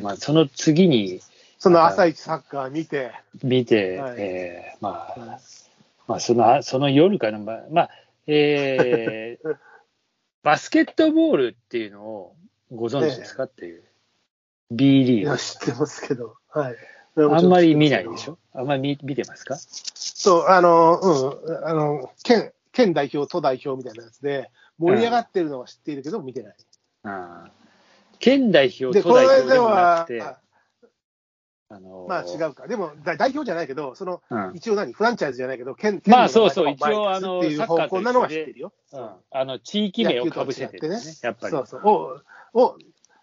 まあ、その次にその朝一サッカー見て、見て、はい。えーまあ、まあ、その、その夜かな、まあ、まあ、えー バスケットボールっていうのをご存知ですか？っていう。B リー知ってますけど、はい。グ。あんまり見ないでしょ？あんまり見見てますか？そう、あの、うん、あの、県、県代表、都代表みたいなやつで、盛り上がってるのは知っているけど、見てない。ああ県代表、で、都これで代表でもなはくて、、あのまあ違うか。でも、だ代表じゃないけど、その、うん一応何？フランチャイズじゃないけど、県、まあそうそう一応あのっていうサッなのは知ってるよ。うんあの地域名をかぶせてるんですね、やっぱり。そうそう。を、を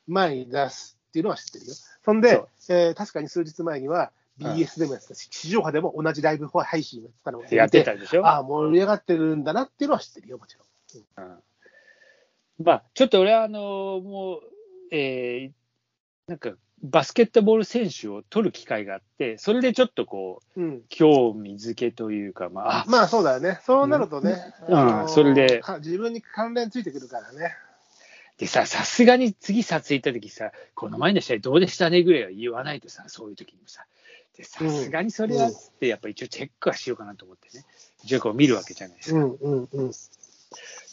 前に出すっていうのは知ってるよ。そんで、えー確かに数日前には、うん BS でもやってたし、地上波でも同じライブ配信をやってたのをやってたでしょ？ああ、盛り上がってるんだなっていうのは知ってるよ、もちろん。うんまあ、ちょっと俺はあのもう、えーなんかバスケットボール選手を取る機会があって、それでちょっとこう、うん。興味づけというか、まあ、あまあそうだよね。そうなるとね。うんあのーそれでか自分に関連ついてくるからね。でさ、さすがに次撮影行った時さ、この前の試合どうでしたねぐらいは言わないとさ、そういう時にもさ、でさすがにそれはって、やっぱ一応チェックはしようかなと思ってね、一応こう見るわけじゃないですか。うんうんうん。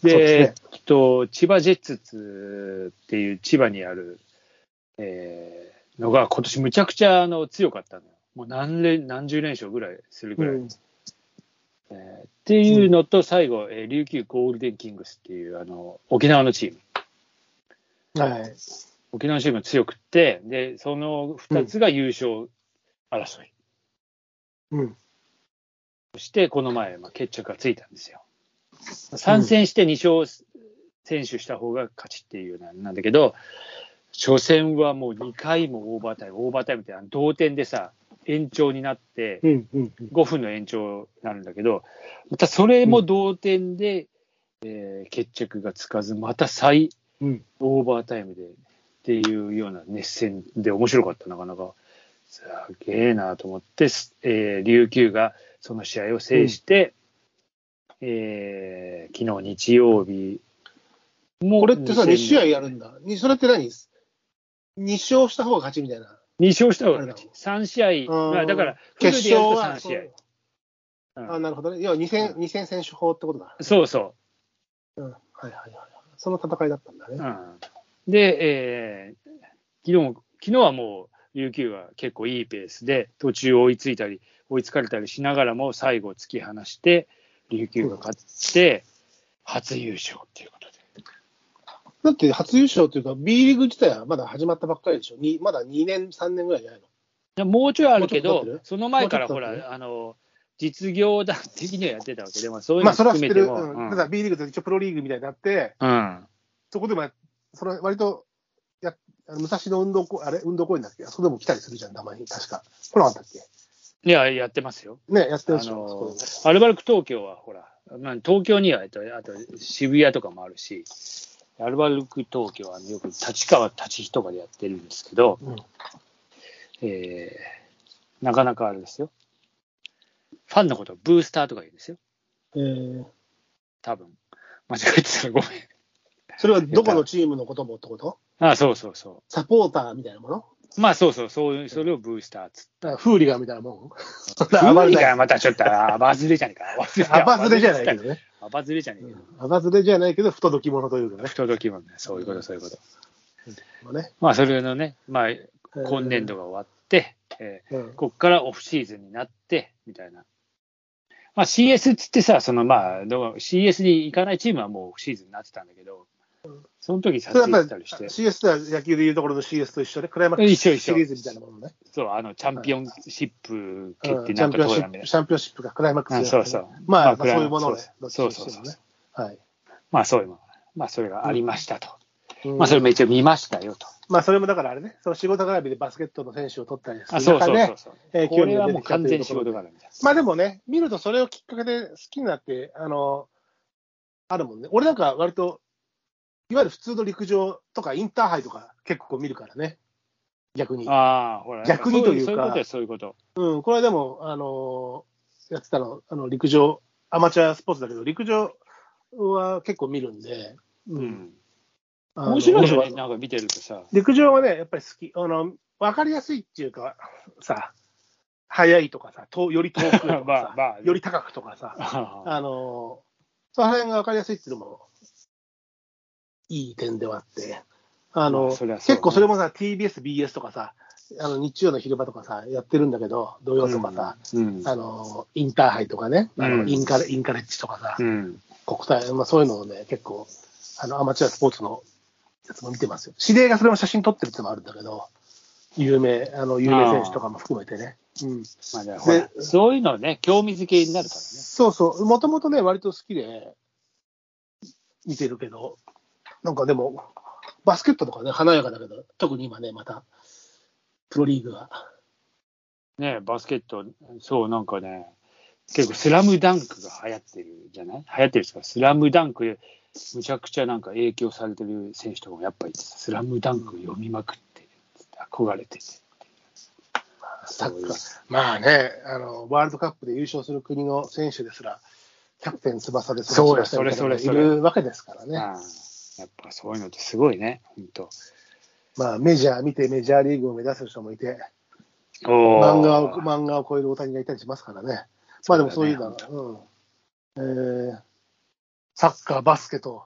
で、えっと、千葉ジェッツっていう千葉にある、えーのが今年むちゃくちゃあの強かったのよ。もう何連、何十連勝ぐらいするぐらい。うんえーっていうのと、最後、えー琉球ゴールデンキングスっていうあの沖縄のチーム。はい。沖縄のチームが強くって、で、その2つが優勝争い。うん。そして、この前、まあ、決着がついたんですよ。3戦して2勝先取した方が勝ちっていうようななんだけど、初戦はもう2回もオーバータイム、オーバータイムってあの同点でさ、延長になって、うんうん5分の延長になるんだけど、またそれも同点で、えー決着がつかず、また再うん。オーバータイムでっていうような熱戦で面白かった、なかなか。すげえなと思って、すえー琉球がその試合を制して、えー昨日日曜日もこれってさ、2 2試合やるんだ。にそれって何 ?2 勝した方が勝ちみたいな。2勝した方が勝ち。3試合、うんまあ、だから、決勝はフルでやると3試合。そううんあ、なるほどね。要は2戦、二戦選手法ってことだ。そうそうん。はいはいはい。その戦いだったんだう。うね。ん、で、えー昨日も昨日はもう、琉球は結構いいペースで、途中追いついたり、追いつかれたりしながらも、最後突き放して、琉球が勝って、初優勝っていうことで。だって初優勝というか、B リーグ自体はまだ始まったばっかりでしょ。にまだ2年、3年ぐらいじゃないの？いやもうちょいあるけどその前からほら、あの、実業団的にはやってたわけで、まあ、そういうのまあ、それは知ってる。含めても、うん。うんただ B リーグって一応プロリーグみたいになって、うんそこでもや、それ割と、や、武蔵野運動公、あれ運動公園だっけあそこでも来たりするじゃん、たまに。確か。来なかったっけいや、やってますよ。ね、やってあるでしょ、そこのアルバルク東京はほら、まあ、東京にはえっとあと渋谷とかもあるし、アルバルク東京はあのよく立川立ちとかでやってるんですけど、うんえーなかなかあれですよ。ファンのことをブースターとか言うんですよ、えー多分間違えてたらごめん。それはどこのチームのこともってこと？あそうそうそサポーターみたいなもの？う。まあそうそう、そういうそれをブースターっつって。だからフーリガンみたいなもんフーリガンまたちょっとあバズレじゃねえか。アバズレじゃないけどね。アバズレじゃねえけど。アバズレじゃないけど、不届き者というかね。不届きもんね。そういうこと、そういうこと。まあねまあ、それのね、まあ、今年度が終わって、えうんーここからオフシーズンになって、みたいな。まあ、CS っつってさ、そのまあ、CS に行かないチームはもうオフシーズンになってたんだけど、その時撮影やっぱりしたりして、CS とは野球でいうところの CS と一緒で、クライマックスシリーズみたいなものね。そう、あの、チャンピオンシップうん決定チャンピオンシなんかトーナメントップ、チャンピオンシップがクライマックスそうそう。まあ、まあそういうものね。そうそうそうね。はい。まあ、そういうもの。まあ、それがありましたと。うんまあ、それも一応見ましたよと。まあ、それもだからあれね、その仕事絡みでバスケットの選手を取ったりすあ、るそうそう中で、そうそう。えーこれはもう完全に仕事が。絡みだ。まあでもね、見るとそれをきっかけで好きになって、あの、あるもんね。俺なんか割と、いわゆる普通の陸上とかインターハイとか結構見るからね。逆に。ああ、ほら。逆にというかそういうことです、そういうこと。うん、これはでも、あのやってたの、あの、陸上、アマチュアスポーツだけど、陸上は結構見るんで、う。ん。あの面白いよね、なんか見てるとさ。陸上はね、やっぱり好き。あの、わかりやすいっていうか、さ、速いとかさ、遠より遠くとかさ、まあまあより高くとかさ、あの、その辺がわかりやすいっていうのも、いい点ではあって、あの、結構それもさ、TBS、BS とかさ、あの日曜の昼間とかさ、やってるんだけど、土曜とかさ、うん。あの、インターハイとかね、あのうんインカレ、インカレッジとかさ、うん。国体、まあそういうのをね、結構、あの、アマチュアスポーツのやつも見てますよ。知り合いがそれも写真撮ってるってのもあるんだけど、有名、あの、有名選手とかも含めてね。うん。まあね、ほら、そういうのね、興味づけになるからね。そうそう、もともとね、割と好きで見てるけど、なんかでも、バスケットとかね、華やかだけど、特に今ね、また、プロリーグが。ね、バスケット、そう、なんかね、結構スラムダンクが流行ってるじゃない？流行ってるんですか？スラムダンク、むちゃくちゃなんか影響されてる選手とかもやっぱりいてさスラムダンク読みまくってる憧れてて。サッカー。まあね、あの、ワールドカップで優勝する国の選手ですら、キャプテン翼でそうよ育ちましたみたいなのがそれそれそれいるわけですからね。やっぱそういうのってすごいね、本当。まあ、メジャー見てメジャーリーグを目指す人もいて、漫画を、漫画を超える大谷がいたりしますからね。まあでもそういうのは、うん。えー、サッカー、バスケと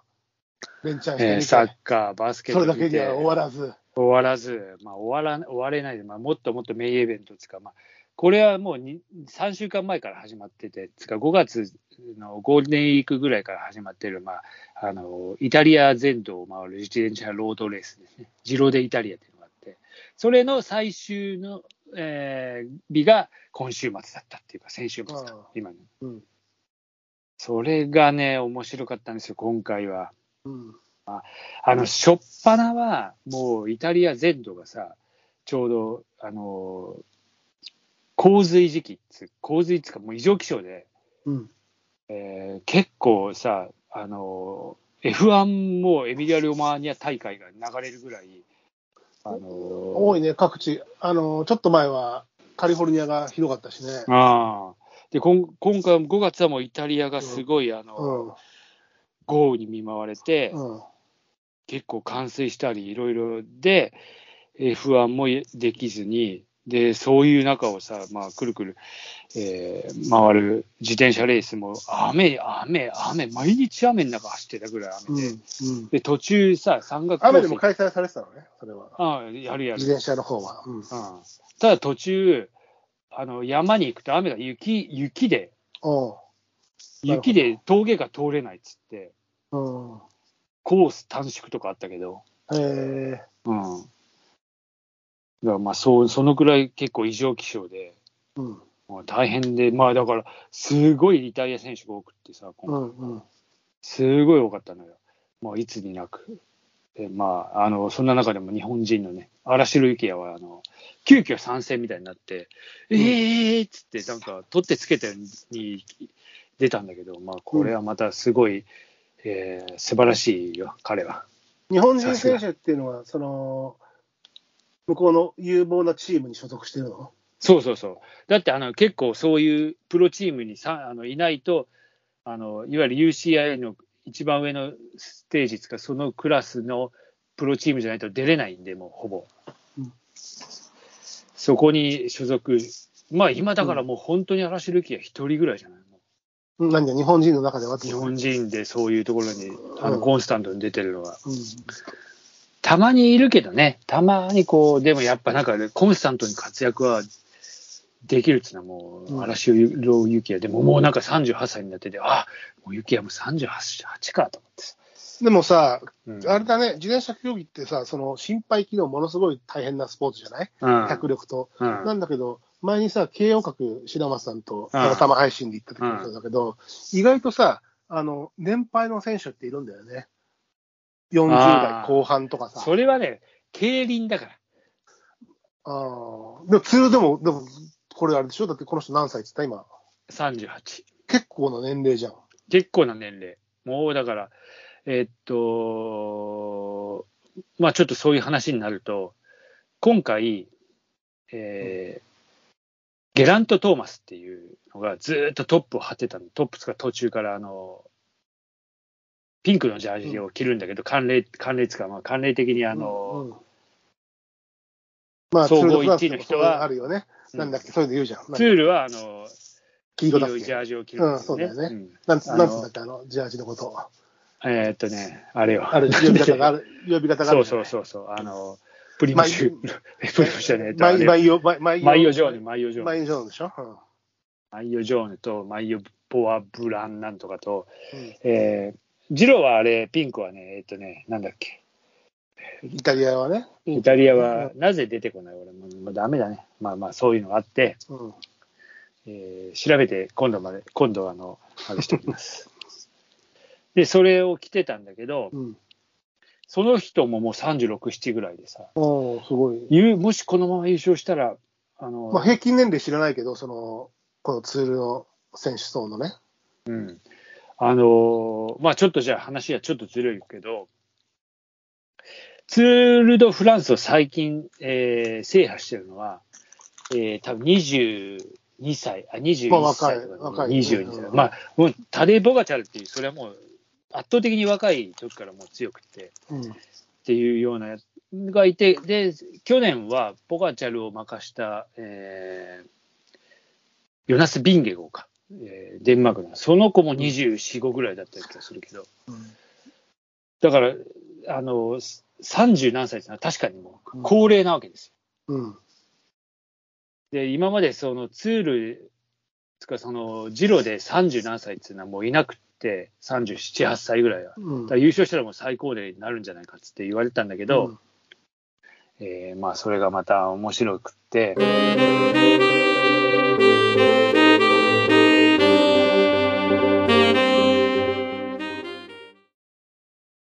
連チャンしてみて、えーサッカー、バスケッそれだけには終わらず、終わらず、まあ、終わら終われないで、まあ、もっともっとメインイベントつか、まあ、これはもうに3週間前から始まってて、つか5月のゴールデンウィークぐらいから始まってる、まあ、あのイタリア全土を回る自転車ロードレースですね、ジロデイタリアっていうのがあって、それの最終の、えー日が今週末だったっていうか、先週末かうん、今ね。うん。それがね、面白かったんですよ、今回は。うん。あの、しょっぱなは、もうイタリア全土がさ、ちょうど、あの、洪水時期洪水っつうか、もう異常気象で、うん。えー結構さ、あの、F1 もエミリア・ロマーニャ大会が流れるぐらい、あの、多いね、各地。あの、ちょっと前はカリフォルニアがひどかったしね。ああ。で、こん今回、5月はもうイタリアがすごい、あうの、ん。豪雨に見舞われて、うん。結構冠水したりいろいろで F1 もできずにでそういう中をさ、まあ、くるくる、えー回る自転車レースも雨雨雨毎日雨の中走ってたぐらいうん。雨で、うん。で途中さ山岳雨でも開催されてたのね、それは。スああやるやる、自転車の方は。うん。うん、ただ途中あの山に行くと雨が雪雪で雪で峠が通れないっつってうん。コース短縮とかあったけどえうん。だからまあそう、そのくらい結構異常気象で、ー、うん。まあ、大変で、まあだから、すごいリタイア選手が多くってさ、う今回ん。うん。すごい多かったのよ。まあ、いつになく。で、まあ、あの、そんな中でも日本人のね、荒城幸也は、あの、急遽参戦みたいになって、うんええーっつって、なんか、取ってつけてに出たんだけど、まあ、これはまたすごい、えー素晴らしいよ、彼は。日本人選手っていうのは、その、向こうの有望なチームに所属してるの？そうそうそう。だってあの結構そういうプロチームにさあのいないとあの、いわゆる UCI の一番上のステージつか、そのクラスのプロチームじゃないと出れないんで、もうほぼ。うん。そこに所属、まあ今だからもう本当に嵐ルキア一人ぐらいじゃない、もう。ん何だ、日本人の中ではう日本人でそういうところにあのうん。コンスタントに出てるのは。うんたまにいるけどね、たまにこう、でもやっぱなんかね、コンスタントに活躍はできるっていうのはもう、うん。嵐尾幸也でももうなんか38歳になってて、あもう幸也も38かと思って。さ。でもさ、うん。あれだね、自転車競技ってさ、その心肺機能ものすごい大変なスポーツじゃない？うん。脚力と。うん。なんだけど、前にさ、慶応閣白松さんとうん生配信で行った時もそうだけど、意外とさ、あの、年配の選手っているんだよね。40代後半とかさ。それはね、競輪だから。ああ。でも、ツールでも、でも、これあれでしょ？だってこの人何歳って言った今。38。結構な年齢じゃん。結構な年齢。もうだから、えっと、まあちょっとそういう話になると、今回、えーゲラント・トーマスっていうのがずーっとトップを張ってたの。トップつか途中からあの、ピンクのジャージを着るんだけど、慣例、慣例つか、まあ、慣例的にあの、まあ、総合ツールドフランス1位の人はあるよね。なんだっけ、そういうの言うじゃん。ツールはあの黄黄色だっけ色いジャージを着るんですよね。うんそうだよねんなんつんつうんだっけ、あの、ジャージのこと。えーっとね、あれよ。ある、呼び方がある、呼び方がある。そうそうそうそう、あの、プリモシュ、プリモシュじゃねえマイマイヨ、マイヨジョーネ、マイヨジョーネ。マイヨジョーネでしょ？うんマイヨジョーネと、マイヨポアブランなんとかと、うんえー、ジローはあれ、ピンクはね、えーっとね、なんだっけ。イタリアはね。イタリアはなぜ出てこない俺ももうダメだね。まあまあそういうのがあって、うん。えー調べて今度まで、今度あの、あれしておきます。で、それを着てたんだけど、うん。その人ももう36、7ぐらいでさ、おーすごい。もしこのまま優勝したら、あの、まあ、平均年齢知らないけど、その、このツールの選手層のね。うん。あのーまあちょっとじゃあ話はちょっとずれるけど、ツール・ド・フランスを最近、えー制覇してるのは、えー、多分22歳、あ、21まあ若い若い22歳。うんまあ、もうタデー・ボガチャルっていう、それはもう圧倒的に若い時からもう強くて、うん。っていうようなやつがいて、で、去年はポガチャルを任した、えーヨナス・ビンゲゴーか、えーデンマークの、その子も24、5ぐらいだった気がするけど、だから、あの、30何歳ってのは確かにもう高齢なわけですよ。うん。で、今までそのツール、つかそのジロで30何歳っていうのはもういなくって、37、8歳ぐらいは。うん。優勝したらもう最高齢になるんじゃないかって言われたんだけど、うん。えーまあそれがまた面白くって、